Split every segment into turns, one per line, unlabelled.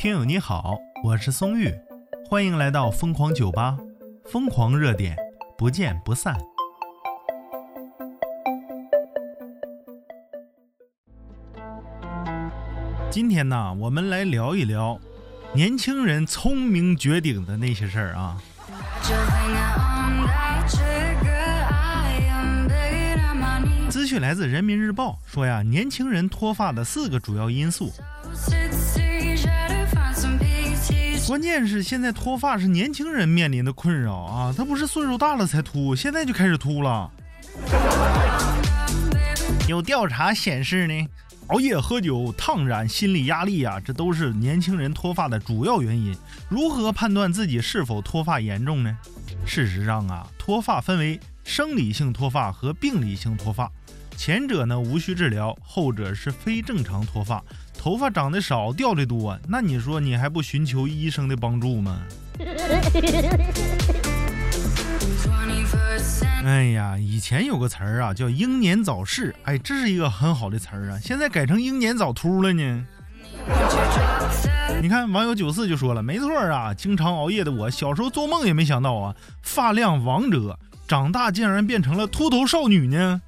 听友你好，我是松玉，欢迎来到疯狂酒吧，疯狂热点，不见不散。今天呢，我们来聊一聊年轻人聪明绝顶的那些事儿啊。资讯来自人民日报，说呀，年轻人脱发的四个主要因素。关键是现在脱发是年轻人面临的困扰啊，他不是岁数大了才秃，现在就开始秃了。有调查显示呢，熬夜、喝酒、烫染、心理压力啊，这都是年轻人脱发的主要原因。如何判断自己是否脱发严重呢？事实上啊，脱发分为生理性脱发和病理性脱发。前者呢无需治疗，后者是非正常脱发，头发长得少，掉的多。那你说你还不寻求医生的帮助吗？哎呀，以前有个词儿啊，叫英年早逝，哎，这是一个很好的词儿啊。现在改成英年早秃了呢。你看，网友九四就说了，没错啊，经常熬夜的我，小时候做梦也没想到啊，发量王者，长大竟然变成了秃头少女呢。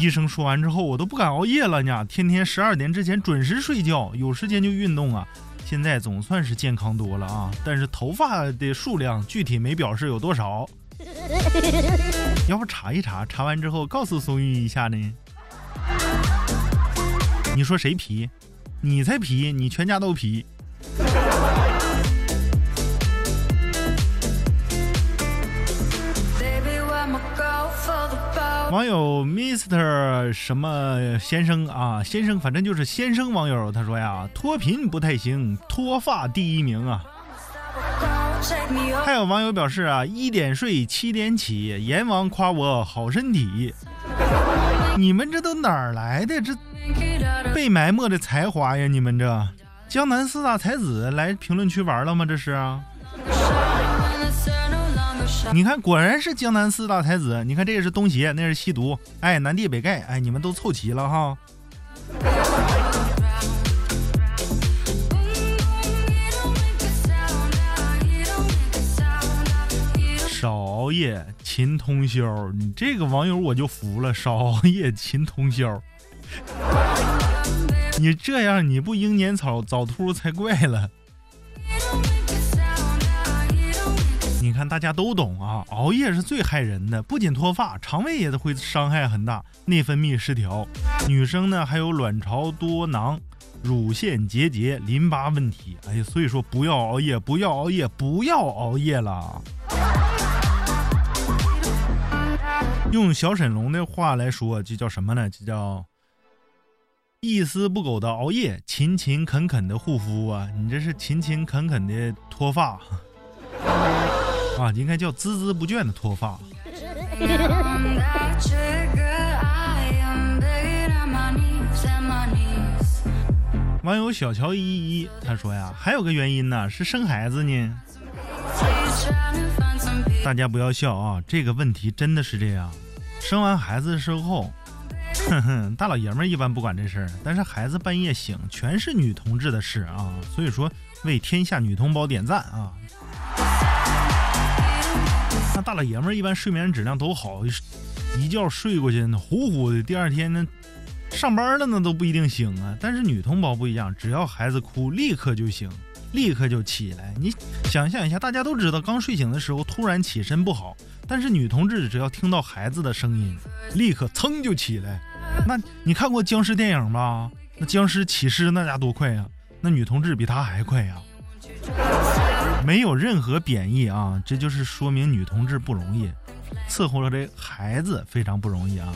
医生说完之后，我都不敢熬夜了呢。天天十二点之前准时睡觉，有时间就运动啊。现在总算是健康多了啊，但是头发的数量具体没表示有多少。要不查一查，查完之后告诉松玉一下呢？你说谁皮？你才皮，你全家都皮。网友 Mr 什么先生啊，先生，反正就是先生。网友他说呀，脱贫不太行，脱发第一名啊。还有网友表示啊，一点睡七点起，阎王夸我好身体。你们这都哪儿来的这被埋没的才华呀？你们这江南四大才子来评论区玩了吗？这是。你看，果然是江南四大才子。你看，这个是东邪，那是西毒，哎，南帝北丐，哎，你们都凑齐了哈。少熬夜，勤通宵。你这个网友我就服了，少熬夜，勤通宵。你这样你不英年早早秃才怪了。看，大家都懂啊，熬夜是最害人的，不仅脱发，肠胃也会伤害很大，内分泌失调。女生呢，还有卵巢多囊、乳腺结节、淋巴问题。哎呀，所以说不要熬夜，不要熬夜，不要熬夜了。用小沈龙的话来说，就叫什么呢？就叫一丝不苟的熬夜，勤勤恳恳的护肤啊！你这是勤勤恳恳的脱发。啊，应该叫孜孜不倦的脱发。网友小乔依依他说呀，还有个原因呢，是生孩子呢。大家不要笑啊，这个问题真的是这样。生完孩子之后，哼哼，大老爷们一般不管这事儿，但是孩子半夜醒，全是女同志的事啊。所以说，为天下女同胞点赞啊。那大老爷们一般睡眠质量都好，一觉睡过去呼呼的，第二天呢上班了呢都不一定醒啊。但是女同胞不一样，只要孩子哭，立刻就醒，立刻就起来。你想象一下，大家都知道刚睡醒的时候突然起身不好，但是女同志只要听到孩子的声音，立刻噌就起来。那你看过僵尸电影吧？那僵尸起尸那家多快呀？那女同志比他还快呀。没有任何贬义啊，这就是说明女同志不容易，伺候着这孩子非常不容易啊。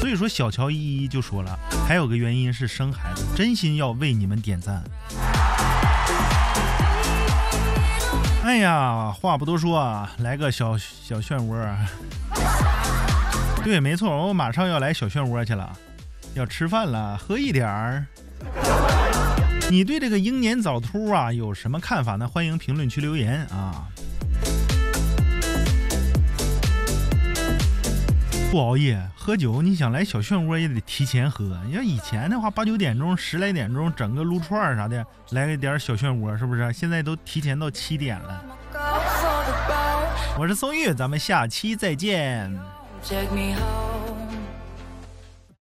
所以说小乔依依就说了，还有个原因是生孩子，真心要为你们点赞。哎呀，话不多说啊，来个小小漩涡。对，没错，我马上要来小漩涡去了，要吃饭了，喝一点儿。你对这个英年早秃啊有什么看法呢？欢迎评论区留言啊！不熬夜喝酒，你想来小漩涡也得提前喝。你要以前的话，八九点钟、十来点钟整个撸串啥的，来个点小漩涡，是不是？现在都提前到七点了。我是宋玉，咱们下期再见。Jack me home